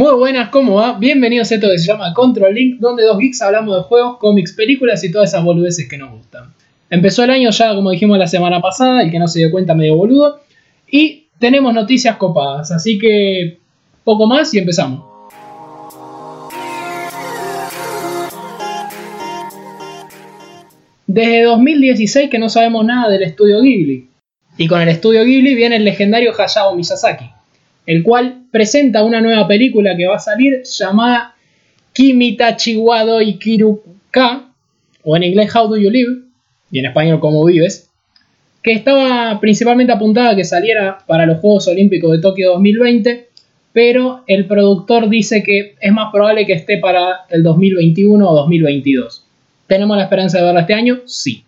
Muy buenas, ¿cómo va? Bienvenidos a esto que se llama Control Link, donde dos geeks hablamos de juegos, cómics, películas y todas esas boludeces que nos gustan. Empezó el año ya, como dijimos la semana pasada, el que no se dio cuenta medio boludo, y tenemos noticias copadas, así que poco más y empezamos. Desde 2016 que no sabemos nada del estudio Ghibli, y con el estudio Ghibli viene el legendario Hayao Miyazaki el cual presenta una nueva película que va a salir llamada Kimitachi Wado Ikiruka, o en inglés How Do You Live, y en español Cómo Vives, que estaba principalmente apuntada a que saliera para los Juegos Olímpicos de Tokio 2020, pero el productor dice que es más probable que esté para el 2021 o 2022. ¿Tenemos la esperanza de verla este año? Sí.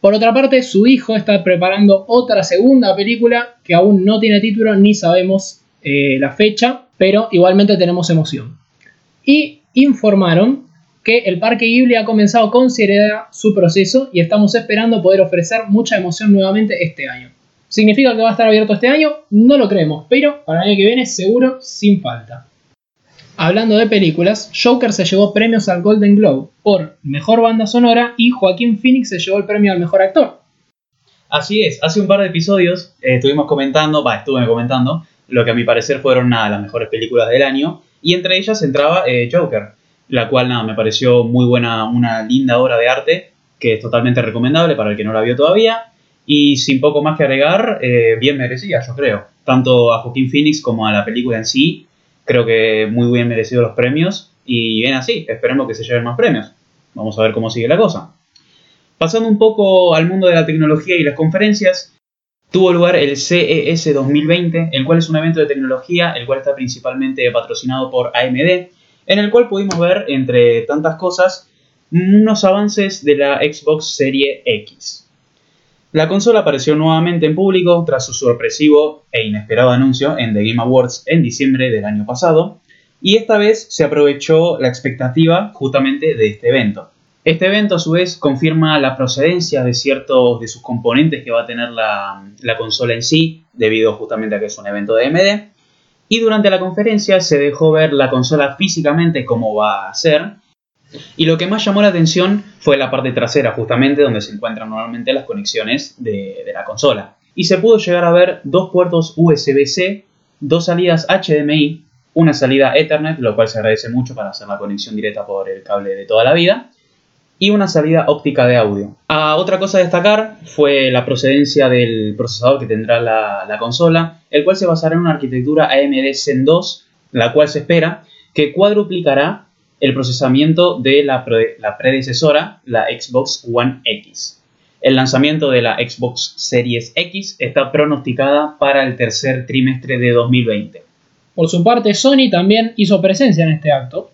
Por otra parte, su hijo está preparando otra segunda película que aún no tiene título ni sabemos eh, la fecha, pero igualmente tenemos emoción. Y informaron que el Parque Ghibli ha comenzado con seriedad su proceso y estamos esperando poder ofrecer mucha emoción nuevamente este año. ¿Significa que va a estar abierto este año? No lo creemos, pero para el año que viene seguro sin falta. Hablando de películas, Joker se llevó premios al Golden Globe por Mejor Banda Sonora y Joaquín Phoenix se llevó el premio al Mejor Actor. Así es, hace un par de episodios eh, estuvimos comentando, va, estuve comentando, lo que a mi parecer fueron nada, las mejores películas del año, y entre ellas entraba eh, Joker, la cual nada, me pareció muy buena, una linda obra de arte, que es totalmente recomendable para el que no la vio todavía, y sin poco más que agregar, eh, bien merecida, yo creo, tanto a Joaquín Phoenix como a la película en sí, Creo que muy bien merecido los premios y bien así, esperemos que se lleven más premios. Vamos a ver cómo sigue la cosa. Pasando un poco al mundo de la tecnología y las conferencias, tuvo lugar el CES 2020, el cual es un evento de tecnología, el cual está principalmente patrocinado por AMD, en el cual pudimos ver, entre tantas cosas, unos avances de la Xbox Serie X. La consola apareció nuevamente en público tras su sorpresivo e inesperado anuncio en The Game Awards en diciembre del año pasado, y esta vez se aprovechó la expectativa justamente de este evento. Este evento a su vez confirma la procedencia de ciertos de sus componentes que va a tener la, la consola en sí, debido justamente a que es un evento de AMD, y durante la conferencia se dejó ver la consola físicamente cómo va a ser, y lo que más llamó la atención fue la parte trasera, justamente donde se encuentran normalmente las conexiones de, la consola. Y se pudo llegar a ver dos puertos USB-C, dos salidas HDMI, una salida Ethernet, lo cual se agradece mucho para hacer la conexión directa por el cable de toda la vida, y una salida óptica de audio. Ah, otra cosa a destacar fue la procedencia del procesador que tendrá la, la consola, el cual se basará en una arquitectura AMD Zen 2, la cual se espera que cuadruplicará el procesamiento de la, predecesora, la Xbox One X. El lanzamiento de la Xbox Series X está pronosticada para el tercer trimestre de 2020. Por su parte, Sony también hizo presencia en este acto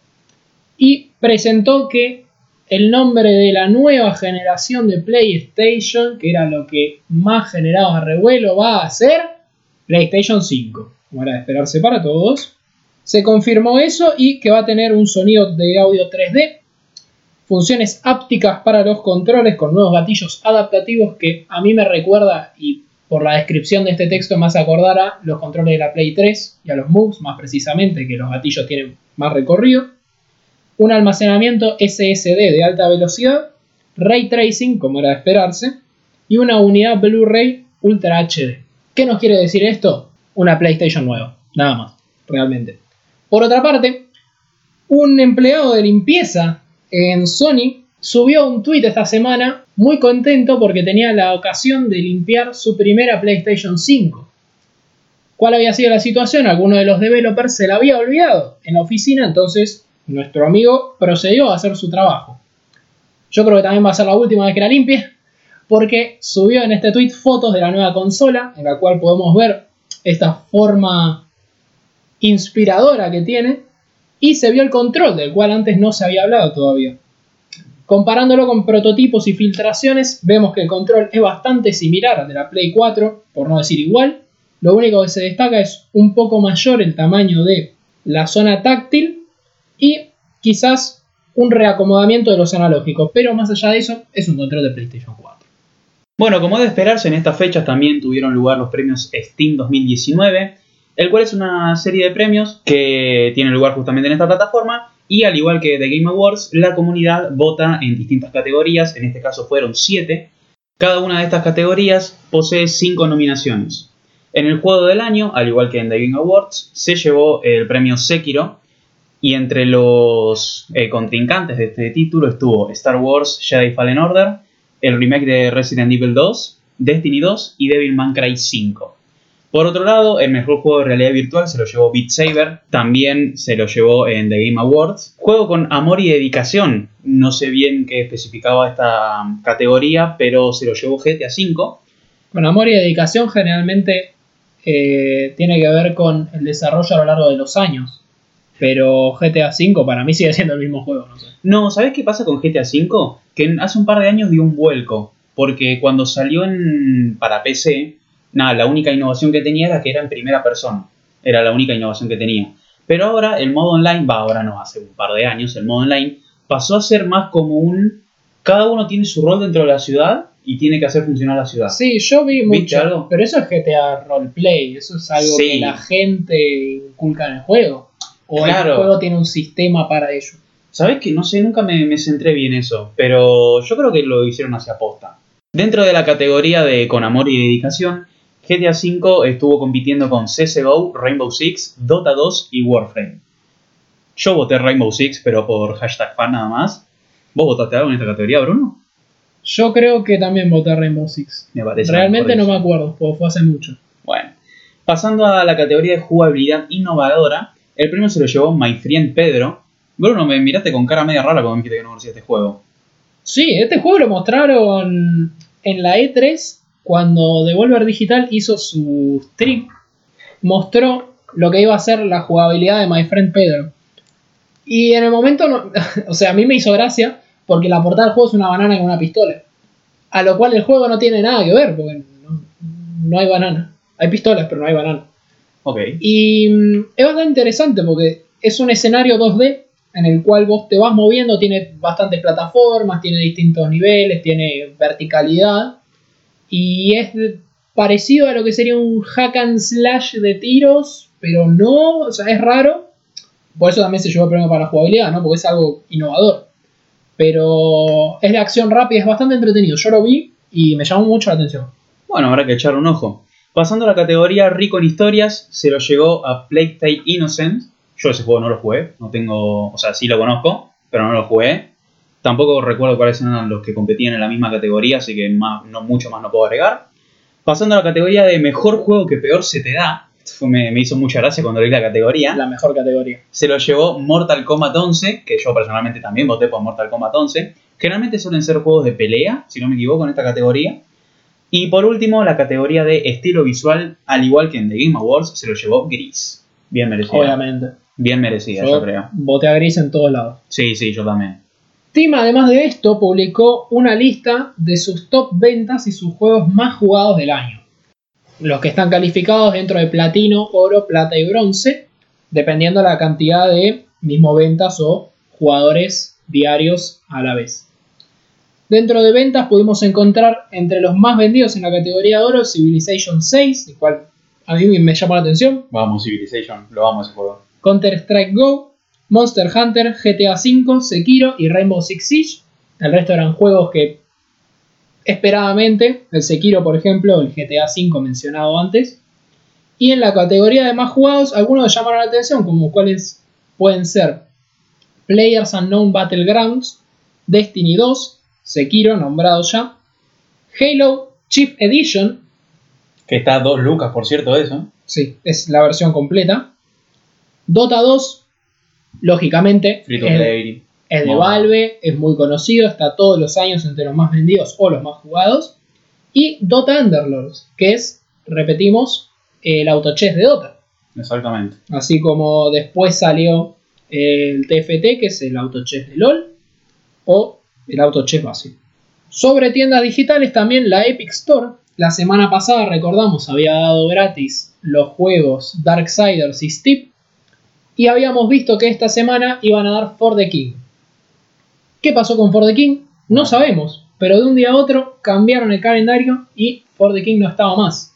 y presentó que el nombre de la nueva generación de PlayStation, que era lo que más generaba revuelo, va a ser PlayStation 5, como era de esperarse para todos. Se confirmó eso y que va a tener un sonido de audio 3D, funciones ápticas para los controles con nuevos gatillos adaptativos que a mí me recuerda y por la descripción de este texto más acordar a los controles de la Play 3 y a los moves más precisamente, que los gatillos tienen más recorrido. Un almacenamiento SSD de alta velocidad, ray tracing como era de esperarse y una unidad Blu-ray Ultra HD. ¿Qué nos quiere decir esto? Una PlayStation nueva, nada más, realmente. Por otra parte, un empleado de limpieza en Sony subió un tweet esta semana muy contento porque tenía la ocasión de limpiar su primera PlayStation 5. ¿Cuál había sido la situación? Alguno de los developers se la había olvidado en la oficina, entonces nuestro amigo procedió a hacer su trabajo. Yo creo que también va a ser la última vez que la limpie, porque subió en este tweet fotos de la nueva consola, en la cual podemos ver esta forma inspiradora que tiene y se vio el control del cual antes no se había hablado todavía. Comparándolo con prototipos y filtraciones, vemos que el control es bastante similar al de la Play 4, por no decir igual. Lo único que se destaca es un poco mayor el tamaño de la zona táctil y quizás un reacomodamiento de los analógicos, pero más allá de eso es un control de PlayStation 4. Bueno, como de esperarse, en estas fechas también tuvieron lugar los premios Steam 2019 el cual es una serie de premios que tiene lugar justamente en esta plataforma y al igual que The Game Awards, la comunidad vota en distintas categorías, en este caso fueron 7. Cada una de estas categorías posee 5 nominaciones. En el juego del año, al igual que en The Game Awards, se llevó el premio Sekiro y entre los eh, contrincantes de este título estuvo Star Wars Jedi Fallen Order, el remake de Resident Evil 2, Destiny 2 y Devil May Cry 5. Por otro lado, el mejor juego de realidad virtual se lo llevó Beat Saber, también se lo llevó en The Game Awards. Juego con amor y dedicación, no sé bien qué especificaba esta categoría, pero se lo llevó GTA V. Con amor y dedicación generalmente eh, tiene que ver con el desarrollo a lo largo de los años. Pero GTA V para mí sigue siendo el mismo juego, no sé. No, ¿sabes qué pasa con GTA V? Que hace un par de años dio un vuelco, porque cuando salió en, para PC, nada, la única innovación que tenía era que era en primera persona. Era la única innovación que tenía. Pero ahora el modo online, va, ahora no, hace un par de años, el modo online pasó a ser más como un... Cada uno tiene su rol dentro de la ciudad y tiene que hacer funcionar la ciudad. Sí, yo vi ¿Viste mucho, algo? pero eso es GTA Roleplay, eso es algo Sí. que la gente inculca en el juego. O Claro. el juego tiene un sistema para ello. ¿Sabes que No sé, nunca me, me centré bien eso, pero yo creo que lo hicieron hacia posta. Dentro de la categoría de con amor y dedicación, GTA V estuvo compitiendo con CSGO, Rainbow Six, Dota 2 y Warframe. Yo voté Rainbow Six, pero por hashtag fan nada más. ¿Vos votaste algo en esta categoría, Bruno? Yo creo que también voté Rainbow Six. Me parece. Realmente no me acuerdo, porque fue hace mucho. Bueno, pasando a la categoría de jugabilidad innovadora, el premio se lo llevó My Friend Pedro. Bruno, me miraste con cara media rara cuando me dijiste que no conocía este juego. Sí, este juego lo mostraron en la E3 cuando Devolver Digital hizo su stream. Mostró lo que iba a ser la jugabilidad de My Friend Pedro. Y en el momento, no- o sea, a mí me hizo gracia porque la portada del juego es una banana con una pistola. A lo cual el juego no tiene nada que ver porque no, no hay banana. Hay pistolas, pero no hay banana. Ok. Y mm, es bastante interesante porque es un escenario 2D en el cual vos te vas moviendo, tiene bastantes plataformas, tiene distintos niveles, tiene verticalidad y es parecido a lo que sería un hack and slash de tiros, pero no, o sea, es raro. Por eso también se llevó el premio para la jugabilidad, ¿no? Porque es algo innovador. Pero es de acción rápida, es bastante entretenido. Yo lo vi y me llamó mucho la atención. Bueno, habrá que echar un ojo. Pasando a la categoría Rico en Historias, se lo llegó a Plague Innocent. Yo ese juego no lo jugué, no tengo, o sea, sí lo conozco, pero no lo jugué. Tampoco recuerdo cuáles eran los que competían en la misma categoría, así que más, no, mucho más no puedo agregar. Pasando a la categoría de mejor juego que peor se te da, fue- me, me hizo mucha gracia cuando leí la categoría. La mejor categoría. Se lo llevó Mortal Kombat 11, que yo personalmente también voté por Mortal Kombat 11. Generalmente suelen ser juegos de pelea, si no me equivoco, en esta categoría. Y por último, la categoría de estilo visual, al igual que en The Game Awards, se lo llevó Gris. Bien merecida. Obviamente. Bien merecida, yo, Yo creo. voté a gris en todos lados. Sí, sí, yo también. Steam, además de esto, publicó una lista de sus top ventas y sus juegos más jugados del año. Los que están calificados dentro de platino, oro, plata y bronce, dependiendo la cantidad de mismo ventas o jugadores diarios a la vez. Dentro de ventas pudimos encontrar entre los más vendidos en la categoría de oro Civilization 6, el cual a mí me llamó la atención, Vamos, Civilization, lo vamos ese juego. Counter-Strike Go, Monster Hunter, GTA V, Sekiro y Rainbow Six Siege. El resto eran juegos que esperadamente, el Sekiro por ejemplo, el GTA V mencionado antes. Y en la categoría de más jugados, algunos llamaron la atención, como cuáles pueden ser Players Unknown Battlegrounds, Destiny 2, Sekiro, nombrado ya, Halo Chief Edition, Que está a dos lucas, por cierto, eso. sí, es la versión completa, Dota 2, lógicamente, Free to es- play. es de. Valve, es muy conocido, está todos los años entre los más vendidos o los más jugados. Y Dota Underlords, que es, repetimos, el autochess de Dota. Exactamente. Así como después salió el TFT, que es el autochess de LOL, o el autochess básico. Sobre tiendas digitales también la Epic Store. La semana pasada, recordamos, había dado gratis los juegos Darksiders y Steep. Y habíamos visto que esta semana iban a dar For the King. ¿Qué pasó con For the King? No sabemos, pero de un día a otro cambiaron el calendario y For the King no estaba más.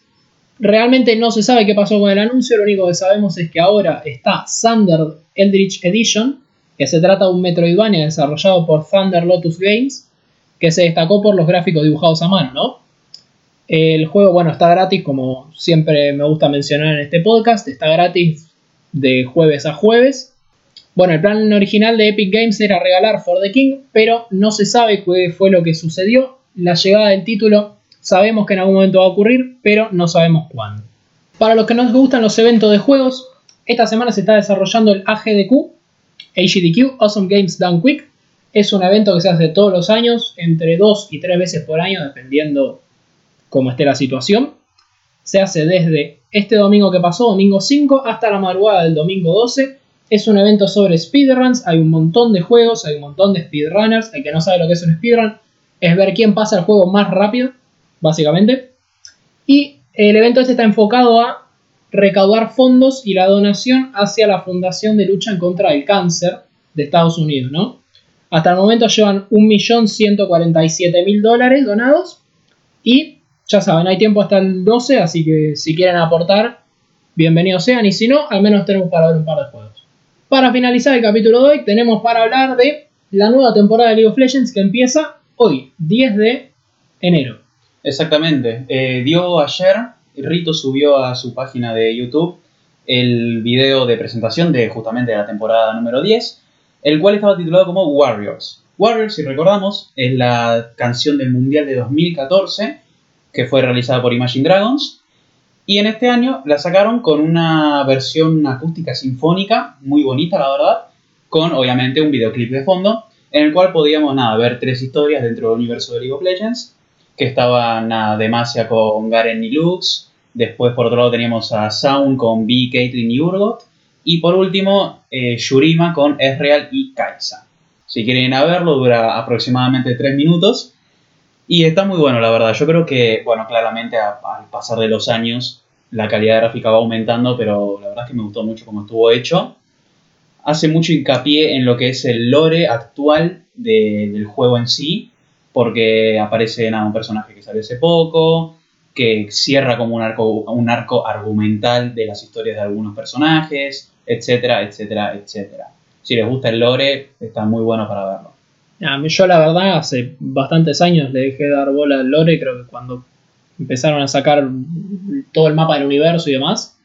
Realmente no se sabe qué pasó con el anuncio, lo único que sabemos es que ahora está Thunder Eldritch Edition, que se trata de un Metroidvania desarrollado por Thunder Lotus Games, que se destacó por los gráficos dibujados a mano, ¿no? El juego, bueno, está gratis, como siempre me gusta mencionar en este podcast, está gratis de jueves a jueves. Bueno, el plan original de Epic Games era regalar For the King, pero no se sabe qué fue lo que sucedió. La llegada del título sabemos que en algún momento va a ocurrir, pero no sabemos cuándo. Para los que nos gustan los eventos de juegos, esta semana se está desarrollando el AGDQ, AGDQ, Awesome Games Done Quick. Es un evento que se hace todos los años, entre dos y tres veces por año, dependiendo cómo esté la situación. Se hace desde este domingo que pasó, domingo 5, hasta la madrugada del domingo 12. Es un evento sobre speedruns, hay un montón de juegos, hay un montón de speedrunners. El que no sabe lo que es un speedrun es ver quién pasa el juego más rápido, básicamente. Y el evento este está enfocado a recaudar fondos y la donación hacia la Fundación de Lucha en contra del Cáncer de Estados Unidos, ¿no? Hasta el momento llevan 1.147.000 dólares donados y ya saben, hay tiempo hasta el 12, así que si quieren aportar, bienvenidos sean y si no, al menos tenemos para ver un par de juegos. Para finalizar el capítulo de hoy, tenemos para hablar de la nueva temporada de League of Legends que empieza hoy, 10 de enero. Exactamente. Eh, dio ayer, Rito subió a su página de YouTube el video de presentación de justamente la temporada número 10, el cual estaba titulado como Warriors. Warriors, si recordamos, es la canción del Mundial de 2014 que fue realizada por Imagine Dragons. Y en este año la sacaron con una versión acústica sinfónica, muy bonita la verdad, con obviamente un videoclip de fondo, en el cual podíamos nada, ver tres historias dentro del universo de League of Legends, que estaban nada, Demacia con Garen y Lux, después por otro lado teníamos a Sound con B, Caitlyn y Urgot, y por último eh, Shurima con Ezreal y Kaisa. Si quieren ir a verlo, dura aproximadamente 3 minutos y está muy bueno, la verdad. Yo creo que, bueno, claramente al pasar de los años la calidad gráfica va aumentando, pero la verdad es que me gustó mucho cómo estuvo hecho. Hace mucho hincapié en lo que es el lore actual del juego en sí, porque aparece nada, un personaje que sale hace poco, que cierra como un arco, un arco argumental de las historias de algunos personajes, etcétera, etcétera, etcétera. Si les gusta el lore, está muy bueno para verlo. Yo la verdad hace bastantes años le dejé de dar bola al lore, creo que cuando empezaron a sacar todo el mapa del universo y demás.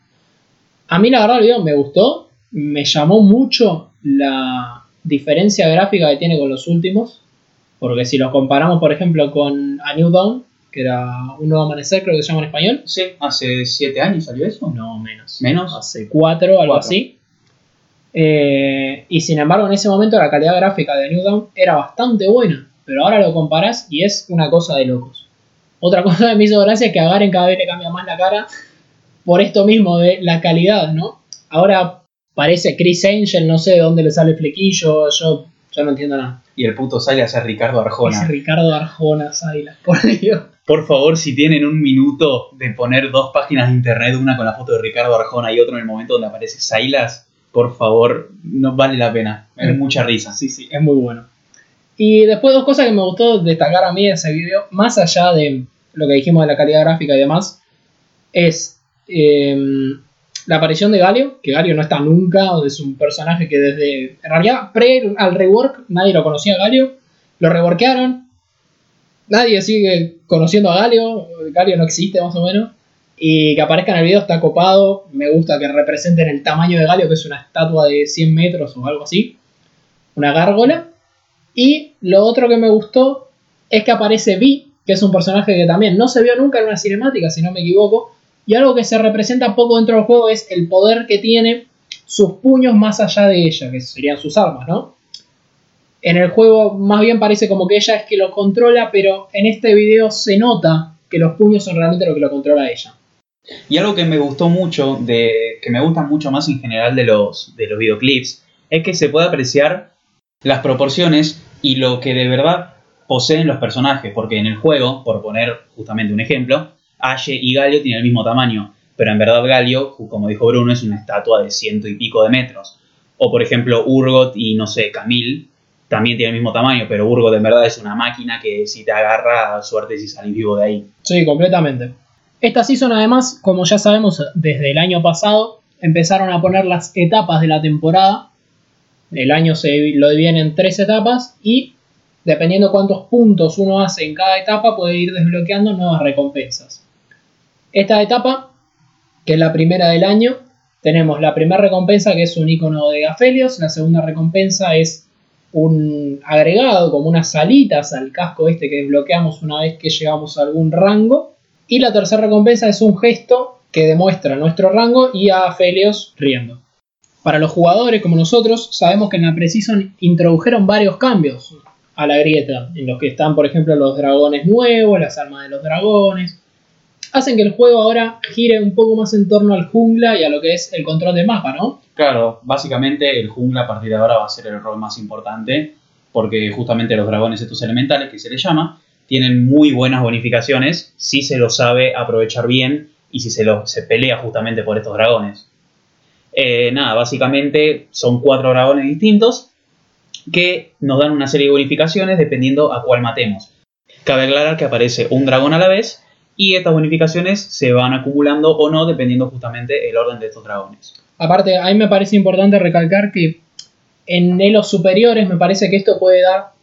A mí la verdad el video me gustó, me llamó mucho la diferencia gráfica que tiene con los últimos, porque si los comparamos por ejemplo con A New Dawn, que era un nuevo amanecer, creo que se llama en español. Sí, hace 7 años salió eso. No, menos. ¿Menos? Hace 4, algo así. Eh, y sin embargo, en ese momento la calidad gráfica de New Dawn era bastante buena. Pero ahora lo comparás y es una cosa de locos. Otra cosa que me hizo gracia es que a Garen cada vez le cambia más la cara por esto mismo de la calidad, ¿no? Ahora parece Chris Angel, no sé de dónde le sale el flequillo, yo ya no entiendo nada. Y el puto Silas es Ricardo Arjona. Es Ricardo Arjona, Silas, por Dios. Por favor, si tienen un minuto de poner dos páginas de internet, una con la foto de Ricardo Arjona y otra en el momento donde aparece Silas, por favor, no vale la pena. Es mucha risa. Sí, sí, es muy bueno. Y después dos cosas que me gustó destacar a mí de ese video, más allá de lo que dijimos de la calidad gráfica y demás, es em, la aparición de Galio, que Galio no está nunca, es un personaje que desde, en realidad, pre al rework, nadie lo conocía a Galio, lo reworkearon, nadie sigue conociendo a Galio, Galio no existe más o menos, y que aparezca en el video está copado. Me gusta que representen el tamaño de Galio, que es una estatua de 100 metros o algo así. Una gárgola. Y lo otro que me gustó es que aparece Vi, que es un personaje que también no se vio nunca en una cinemática, si no me equivoco. Y algo que se representa poco dentro del juego es el poder que tiene sus puños más allá de ella, que serían sus armas, ¿no? En el juego más bien parece como que ella es que lo controla, pero en este video se nota que los puños son realmente lo que lo controla ella. Y algo que me gustó mucho, de, que me gusta mucho más en general de los, de los videoclips, es que se puede apreciar las proporciones y lo que de verdad poseen los personajes, porque en el juego, por poner justamente un ejemplo, Ashe y Galio tienen el mismo tamaño, pero en verdad Galio, como dijo Bruno, es una estatua de ciento y pico de metros. O por ejemplo Urgot y no sé, Camille también tienen el mismo tamaño, pero Urgot en verdad es una máquina que si te agarra, suerte si salís vivo de ahí. Sí, completamente. Esta season además, como ya sabemos desde el año pasado, empezaron a poner las etapas de la temporada. El año se lo dividen en tres etapas y dependiendo cuántos puntos uno hace en cada etapa puede ir desbloqueando nuevas recompensas. Esta etapa, que es la primera del año, tenemos la primera recompensa que es un icono de Gafelios, la segunda recompensa es un agregado como unas salitas al casco este que desbloqueamos una vez que llegamos a algún rango y la tercera recompensa es un gesto que demuestra nuestro rango y a Felios riendo. Para los jugadores como nosotros, sabemos que en la Precision introdujeron varios cambios a la grieta, en los que están, por ejemplo, los dragones nuevos, las armas de los dragones. Hacen que el juego ahora gire un poco más en torno al jungla y a lo que es el control del mapa, ¿no? Claro, básicamente el jungla a partir de ahora va a ser el rol más importante, porque justamente los dragones estos elementales, que se les llama, tienen muy buenas bonificaciones si se lo sabe aprovechar bien y si se, lo, se pelea justamente por estos dragones. Eh, nada, básicamente son cuatro dragones distintos que nos dan una serie de bonificaciones dependiendo a cuál matemos. Cabe aclarar que aparece un dragón a la vez y estas bonificaciones se van acumulando o no dependiendo justamente el orden de estos dragones. Aparte, a mí me parece importante recalcar que en elos superiores me parece que esto puede dar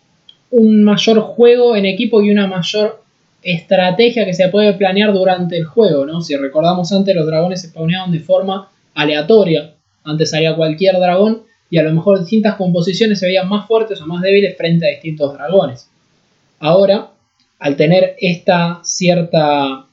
un mayor juego en equipo y una mayor estrategia que se puede planear durante el juego, ¿no? Si recordamos antes, los dragones se spawneaban de forma aleatoria. Antes salía cualquier dragón y a lo mejor distintas composiciones se veían más fuertes o más débiles frente a distintos dragones. Ahora, al tener esta cierta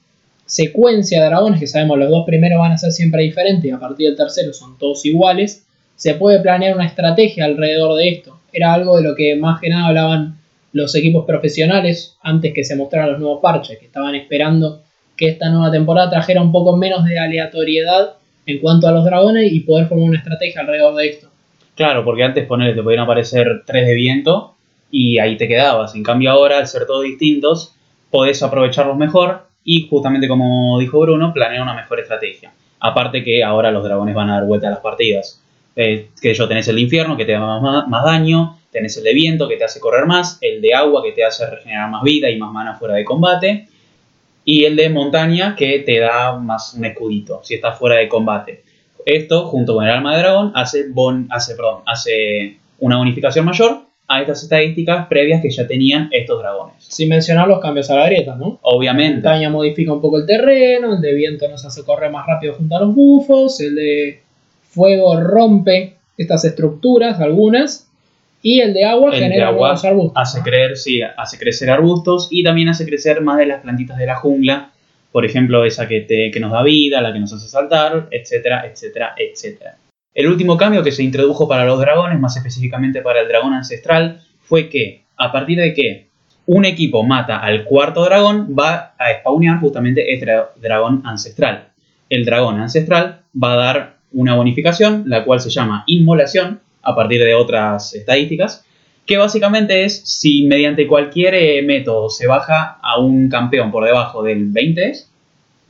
secuencia de dragones, que sabemos los dos primeros van a ser siempre diferentes y a partir del tercero son todos iguales, se puede planear una estrategia alrededor de esto. Era algo de lo que más que nada hablaban los equipos profesionales antes que se mostraran los nuevos parches, que estaban esperando que esta nueva temporada trajera un poco menos de aleatoriedad en cuanto a los dragones y poder formar una estrategia alrededor de esto. Claro, porque antes poner, te podían aparecer tres de viento y ahí te quedabas. En cambio ahora, al ser todos distintos, podés aprovecharlos mejor y justamente como dijo Bruno, planear una mejor estrategia. Aparte que ahora los dragones van a dar vuelta a las partidas. Eh, que yo tenés el infierno que te da más daño, Tenés el de viento que te hace correr más, el de agua que te hace regenerar más vida y más mana fuera de combate, y el de montaña que te da más un escudito si estás fuera de combate. Esto, junto con el alma de dragón, hace, bon, hace, perdón, hace una bonificación mayor a estas estadísticas previas que ya tenían estos dragones. Sin mencionar los cambios a la grieta, ¿no? Obviamente. La montaña modifica un poco el terreno, el de viento nos hace correr más rápido junto a los bufos, el de fuego rompe estas estructuras, algunas, y el de agua genera arbustos. Hace, creer, sí, hace crecer arbustos y también hace crecer más de las plantitas de la jungla. Por ejemplo, esa que, te, que nos da vida, la que nos hace saltar, etcétera, etcétera, etcétera. El último cambio que se introdujo para los dragones, más específicamente para el dragón ancestral, fue que a partir de que un equipo mata al cuarto dragón, va a spawnear justamente este dragón ancestral. El dragón ancestral va a dar una bonificación, la cual se llama inmolación, a partir de otras estadísticas, que básicamente es si mediante cualquier eh, método se baja a un campeón por debajo del 20,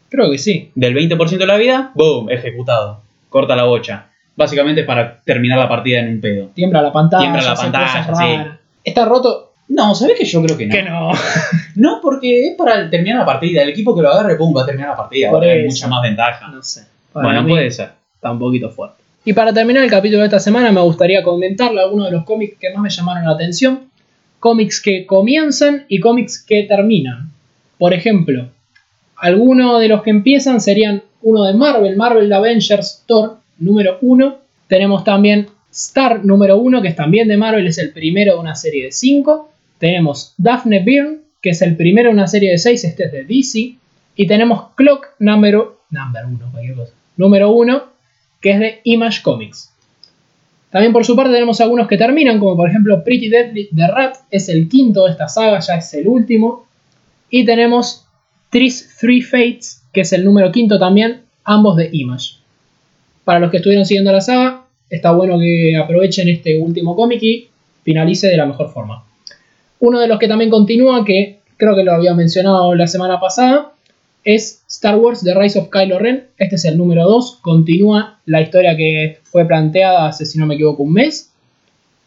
Creo que sí. Del 20% de la vida, ¡boom! Ejecutado. Corta la bocha. Básicamente para terminar la partida en un pedo. Tiembla la pantalla. Tiembla la pantalla, sí. ¿Está roto? No, ¿sabes que yo creo que no? Que no. no, porque es para terminar la partida. El equipo que lo agarre, pum, va a terminar la partida. Va a tener mucha más ventaja. No sé. bueno, puede ser. Está un poquito fuerte. Y para terminar el capítulo de esta semana me gustaría comentarle algunos de los cómics que más me llamaron la atención. Cómics que comienzan y cómics que terminan. Por ejemplo, algunos de los que empiezan serían uno de Marvel, Marvel Avengers Thor número 1. Tenemos también Star número 1, que es también de Marvel, es el primero de una serie de 5. Tenemos Daphne Byrne, que es el primero de una serie de 6, este es de DC. Y tenemos Clock número, number 1, cualquier cosa, número 1, que es de Image Comics. También por su parte tenemos algunos que terminan, como por ejemplo Pretty Deadly The Rat, es el quinto de esta saga, ya es el último. Y tenemos Tris Three Fates, que es el número quinto también, ambos de Image. Para los que estuvieron siguiendo la saga, está bueno que aprovechen este último cómic y finalice de la mejor forma. Uno de los que también continúa, que creo que lo había mencionado la semana pasada, es Star Wars The Rise of Kylo Ren. Este es el número 2. Continúa la historia que fue planteada hace, si no me equivoco, un mes.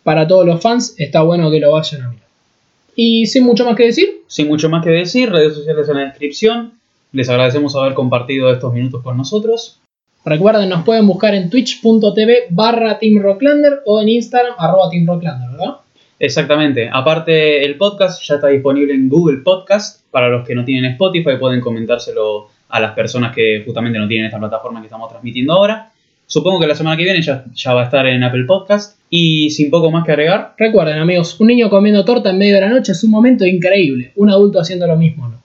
Para todos los fans, está bueno que lo vayan a mirar. Y sin mucho más que decir. Sin mucho más que decir, redes sociales en la descripción. Les agradecemos haber compartido estos minutos con nosotros. Recuerden, nos pueden buscar en twitch.tv barra Team Rocklander o en Instagram arroba Team Rocklander, ¿verdad? Exactamente. Aparte, el podcast ya está disponible en Google Podcast. Para los que no tienen Spotify, pueden comentárselo a las personas que justamente no tienen esta plataforma que estamos transmitiendo ahora. Supongo que la semana que viene ya, ya va a estar en Apple Podcast. Y sin poco más que agregar, Recuerden, amigos, un niño comiendo torta en medio de la noche es un momento increíble. Un adulto haciendo lo mismo, ¿no?